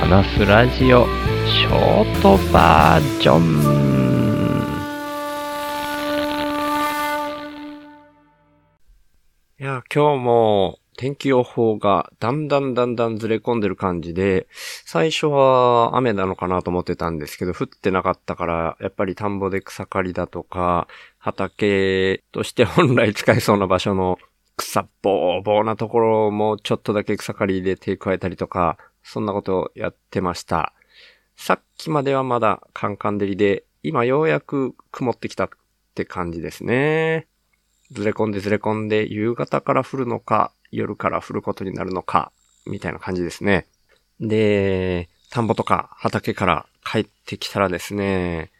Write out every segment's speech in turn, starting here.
話すラジオショートバージョン。いや、今日も天気予報がだんだんだんだんずれ込んでる感じで、最初は雨なのかなと思ってたんですけど、降ってなかったから、やっぱり田んぼで草刈りだとか、畑として本来使えそうな場所の草ぼーぼーなところもちょっとだけ草刈りで手加えたりとか、そんなことをやってました。さっきまではまだカンカン照りで、今ようやく曇ってきたって感じですね。ずれ込んでずれ込んで夕方から降るのか、夜から降ることになるのか、みたいな感じですね。で、田んぼとか畑から帰ってきたらですね、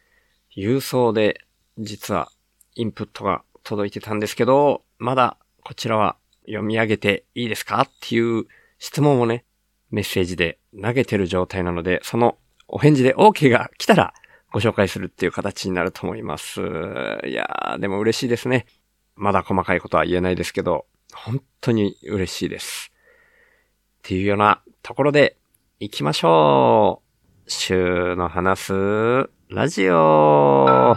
郵送で実はインプットが届いてたんですけど、まだこちらは読み上げていいですかっていう質問をね、メッセージで投げてる状態なので、そのお返事で OK が来たらご紹介するっていう形になると思います。いやー、でも嬉しいですね。まだ細かいことは言えないですけど、本当に嬉しいです。っていうようなところで行きましょう。週の話すラジオ。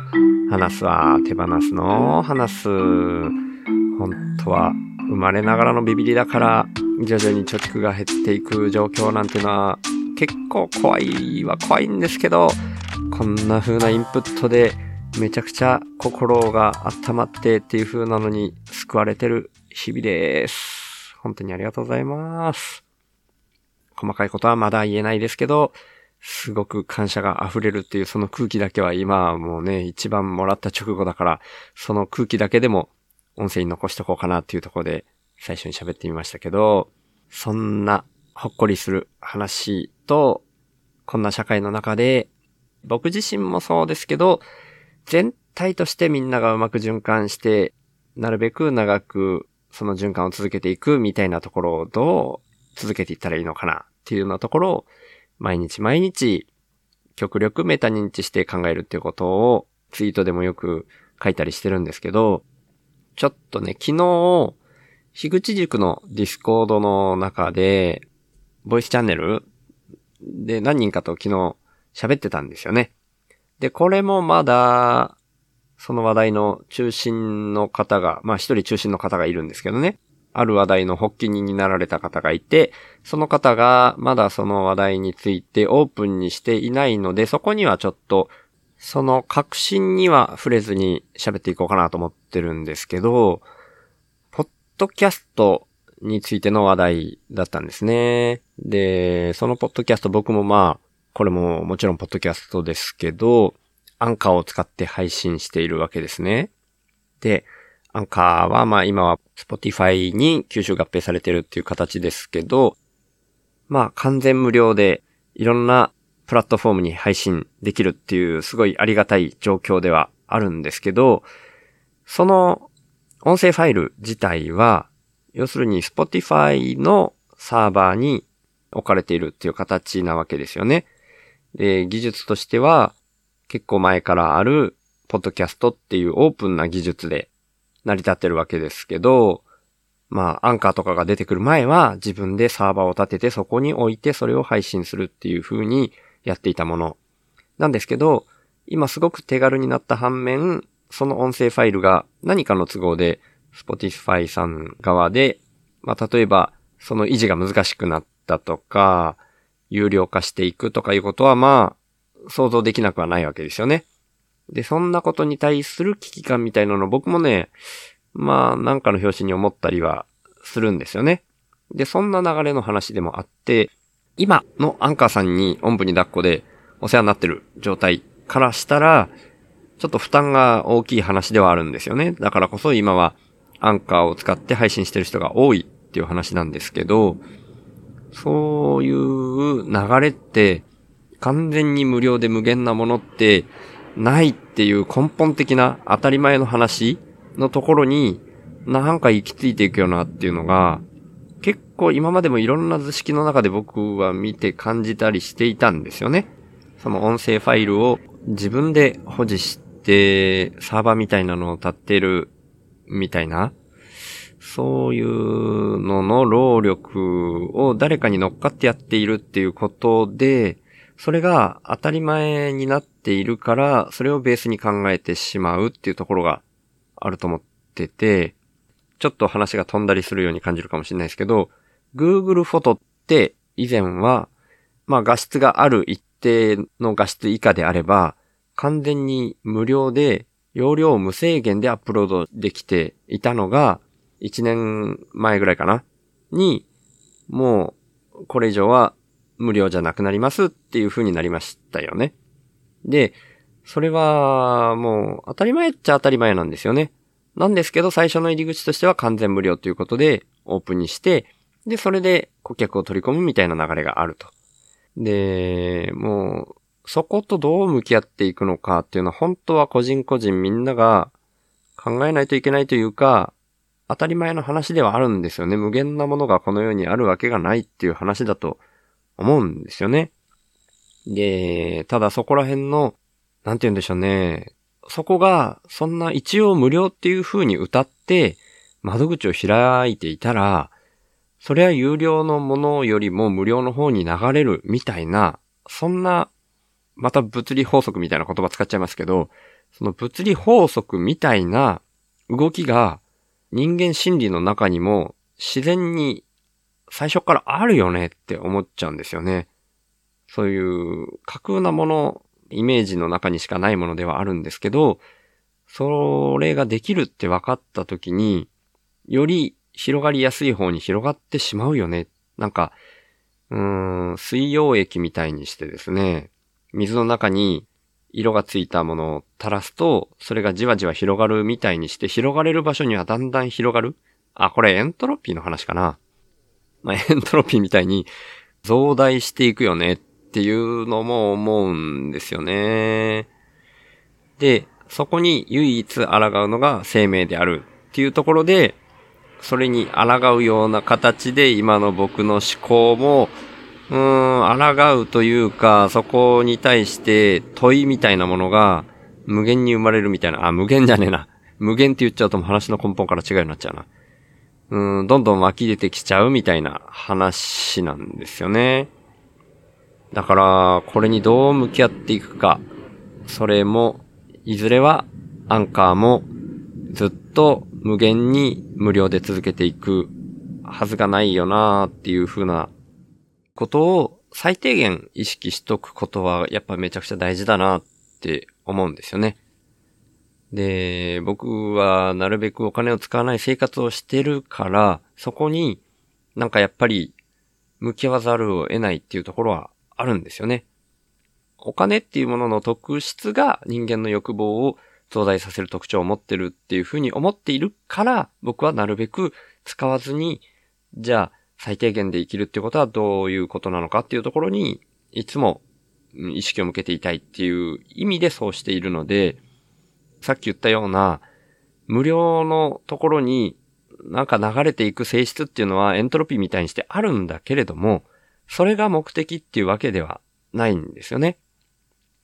話すは手放すの話す。本当は生まれながらのビビリだから徐々に貯蓄が減っていく状況なんていうのは結構怖いは怖いんですけど、こんな風なインプットでめちゃくちゃ心が温まってっていう風なのに救われてる日々です。本当にありがとうございます。細かいことはまだ言えないですけど、すごく感謝が溢れるっていうその空気だけは今はもうね、一番もらった直後だから、その空気だけでも音声に残しとこうかなっていうところで最初に喋ってみましたけど、そんなほっこりする話と、こんな社会の中で、僕自身もそうですけど、全体としてみんながうまく循環して、なるべく長くその循環を続けていくみたいなところをどう続けていったらいいのかなっていうようなところを、毎日毎日極力メタ認知して考えるっていうことをツイートでもよく書いたりしてるんですけど、ちょっとね、昨日、樋口塾の Discord の中で、ボイスチャンネルで何人かと昨日喋ってたんですよね。で、これもまだ、その話題の中心の方が、まあ一人中心の方がいるんですけどね。ある話題の発起人になられた方がいて、その方がまだその話題についてオープンにしていないので、そこにはちょっと、その確信には触れずに喋っていこうかなと思ってるんですけど、ドキャストについての話題だったんですね。で、そのポッドキャスト僕もまあ、これももちろんポッドキャストですけど、アンカーを使って配信しているわけですね。で、アンカーはまあ今は Spotify に吸収合併されてるっていう形ですけど、まあ完全無料でいろんなプラットフォームに配信できるっていうすごいありがたい状況ではあるんですけど、その音声ファイル自体は、要するに Spotify のサーバーに置かれているっていう形なわけですよね。で、技術としては、結構前からある、ポッドキャストっていうオープンな技術で成り立ってるわけですけど、まあ、アンカーとかが出てくる前は自分でサーバーを立ててそこに置いてそれを配信するっていう風にやっていたものなんですけど、今すごく手軽になった反面、その音声ファイルが何かの都合で Spotify さん側で、まあ、例えばその維持が難しくなったとか、有料化していくとかいうことはまあ、想像できなくはないわけですよね。で、そんなことに対する危機感みたいなの僕もね、まあ、なんかの表紙に思ったりはするんですよね。で、そんな流れの話でもあって、今のアンカーさんにおんぶに抱っこでお世話になってる状態からしたら、ちょっと負担が大きい話ではあるんですよね。だからこそ今はアンカーを使って配信してる人が多いっていう話なんですけど、そういう流れって完全に無料で無限なものってないっていう根本的な当たり前の話のところになんか行き着いていくよなっていうのが結構今までもいろんな図式の中で僕は見て感じたりしていたんですよね。その音声ファイルを自分で保持し、サーバーみたいなのを立ってるみたいな、そういうのの労力を誰かに乗っかってやっているっていうことで、それが当たり前になっているから、それをベースに考えてしまうっていうところがあると思ってて、ちょっと話が飛んだりするように感じるかもしれないですけど、Google フォトって以前は、まあ画質がある一定の画質以下であれば、完全に無料で容量無制限でアップロードできていたのが、1年前ぐらいかなに、もう、これ以上は無料じゃなくなりますっていう風になりましたよね。で、それは、もう、当たり前っちゃ当たり前なんですよね。なんですけど、最初の入り口としては完全無料ということで、オープンにして、で、それで顧客を取り込むみたいな流れがあると。で、もう、そことどう向き合っていくのかっていうのは本当は個人個人みんなが考えないといけないというか、当たり前の話ではあるんですよね。無限なものがこの世にあるわけがないっていう話だと思うんですよね。で、ただそこら辺の、なんて言うんでしょうね。そこが、そんな一応無料っていう風に歌って、窓口を開いていたら、それは有料のものよりも無料の方に流れるみたいな、そんな、また物理法則みたいな言葉使っちゃいますけど、その物理法則みたいな動きが人間心理の中にも自然に最初からあるよねって思っちゃうんですよね。そういう架空なもの、イメージの中にしかないものではあるんですけど、それができるって分かった時に、より広がりやすい方に広がってしまうよね。なんか、うーん、水溶液みたいにしてですね、水の中に色がついたものを垂らすと、それがじわじわ広がるみたいにして、広がれる場所にはだんだん広がる。あ、これエントロピーの話かな。まあ、エントロピーみたいに増大していくよねっていうのも思うんですよね。で、そこに唯一抗うのが生命であるっていうところで、それに抗うような形で今の僕の思考も、うーん、抗うというか、そこに対して問いみたいなものが無限に生まれるみたいな、あ、無限じゃねえな。無限って言っちゃうとも話の根本から違うようになっちゃうな。うん、どんどん湧き出てきちゃうみたいな話なんですよね。だから、これにどう向き合っていくか。それも、いずれは、アンカーも、ずっと無限に無料で続けていくはずがないよなーっていう風なことを最低限意識しとくことはやっぱめちゃくちゃ大事だなって思うんですよね。で、僕はなるべくお金を使わない生活をしてるから、そこになんかやっぱり向き合わざるを得ないっていうところはあるんですよね。お金っていうものの特質が人間の欲望を増大させる特徴を持ってるっていうふうに思っているから、僕はなるべく使わずに、じゃあ最低限で生きるってことはどういうことなのかっていうところに、いつも意識を向けていたいっていう意味でそうしているので、さっき言ったような、無料のところになんか流れていく性質っていうのはエントロピーみたいにしてあるんだけれども、それが目的っていうわけではないんですよね。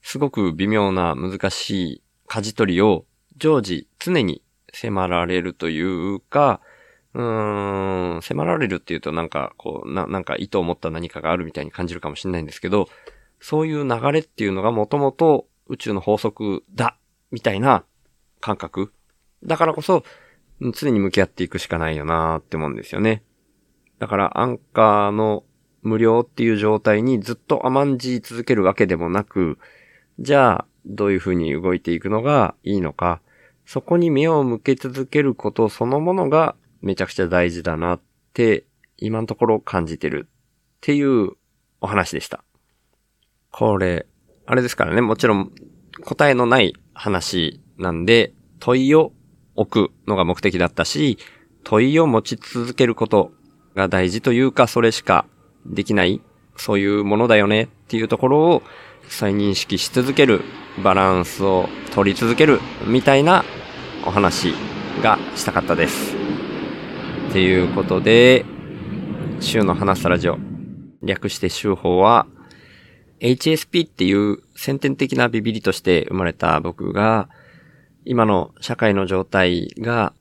すごく微妙な難しい舵取りを常時常に迫られるというか、うーん、迫られるっていうとなんかこう、な、なんか意図を持った何かがあるみたいに感じるかもしれないんですけど、そういう流れっていうのがもともと宇宙の法則だ、みたいな感覚。だからこそ、常に向き合っていくしかないよなーって思うんですよね。だからアンカーの無料っていう状態にずっと甘んじ続けるわけでもなく、じゃあ、どういう風に動いていくのがいいのか、そこに目を向け続けることそのものがめちゃくちゃ大事だなって今のところ感じてるっていうお話でした。これ、あれですからね、もちろん答えのない話なんで、問いを置くのが目的だったし、問いを持ち続けることが大事というか、それしかできない、そういうものだよねっていうところを再認識し続ける、バランスを取り続ける、みたいなお話がしたかったです。っていうことで、週の話すラジオ、略して週報は、HSP っていう先天的なビビリとして生まれた僕が、今の社会の状態が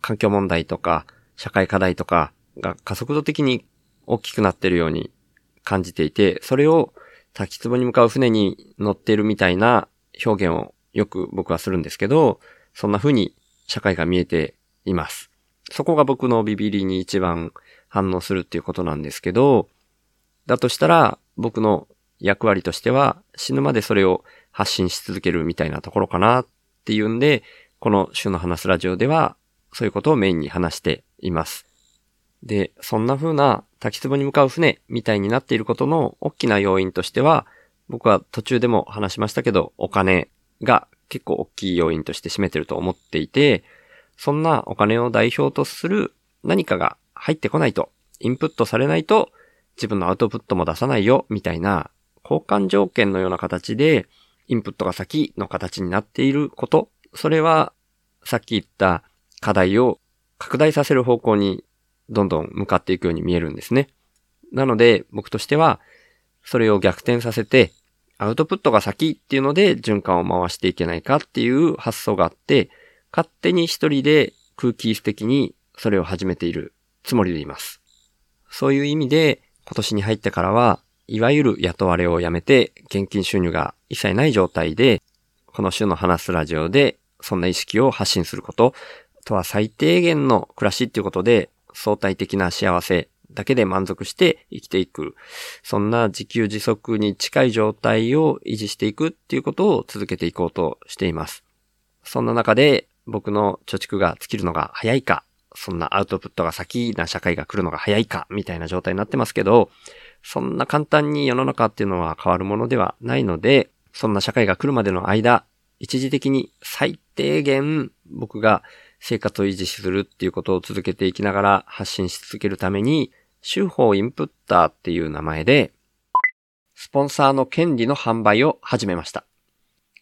環境問題とか社会課題とかが加速度的に大きくなってるように感じていて、それを滝壺に向かう船に乗ってるみたいな表現をよく僕はするんですけど、そんな風に社会が見えています。そこが僕のビビリに一番反応するっていうことなんですけど、だとしたら僕の役割としては死ぬまでそれを発信し続けるみたいなところかなっていうんで、この週の話すラジオではそういうことをメインに話しています。で、そんな風な滝壺に向かう船みたいになっていることの大きな要因としては、僕は途中でも話しましたけど、お金が結構大きい要因として占めてると思っていて、そんなお金を代表とする何かが入ってこないと、インプットされないと自分のアウトプットも出さないよ、みたいな交換条件のような形で、インプットが先の形になっていること、それはさっき言った課題を拡大させる方向にどんどん向かっていくように見えるんですね。なので僕としてはそれを逆転させてアウトプットが先っていうので循環を回していけないかっていう発想があって、勝手に一人で空気質的にそれを始めているつもりでいます。そういう意味で今年に入ってからは、いわゆる雇われをやめて現金収入が一切ない状態で、この週の話すラジオでそんな意識を発信すること、とは最低限の暮らしっていうことで相対的な幸せだけで満足して生きていく。そんな自給自足に近い状態を維持していくっていうことを続けていこうとしています。そんな中で僕の貯蓄が尽きるのが早いか、そんなアウトプットが先な社会が来るのが早いか、みたいな状態になってますけど、そんな簡単に世の中っていうのは変わるものではないので、そんな社会が来るまでの間、一時的に最低限僕が生活を維持するっていうことを続けていきながら発信し続けるために、手法インプッターっていう名前で、スポンサーの権利の販売を始めました。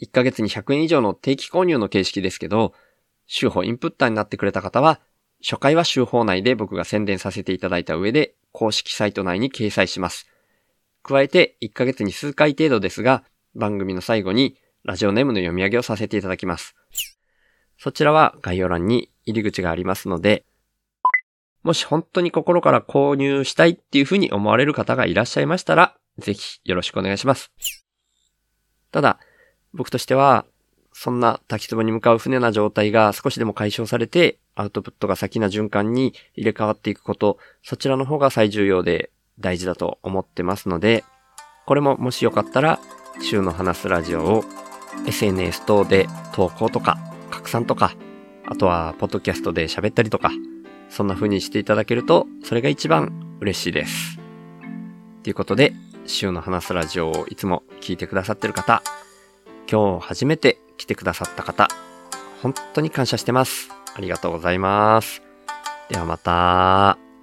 1ヶ月に100円以上の定期購入の形式ですけど、手法インプッターになってくれた方は、初回は手法内で僕が宣伝させていただいた上で、公式サイト内に掲載します。加えて、1ヶ月に数回程度ですが、番組の最後にラジオネームの読み上げをさせていただきます。そちらは概要欄に入り口がありますので、もし本当に心から購入したいっていうふうに思われる方がいらっしゃいましたら、ぜひよろしくお願いします。ただ、僕としては、そんな滝壺に向かう船な状態が少しでも解消されて、アウトプットが先な循環に入れ替わっていくこと、そちらの方が最重要で大事だと思ってますので、これももしよかったら、週の話すラジオを SNS 等で投稿とか、拡散とか、あとはポッドキャストで喋ったりとか、そんな風にしていただけると、それが一番嬉しいです。ということで、週の話すラジオをいつも聞いてくださってる方、今日初めて来てくださった方、本当に感謝してます。ありがとうございます。ではまた。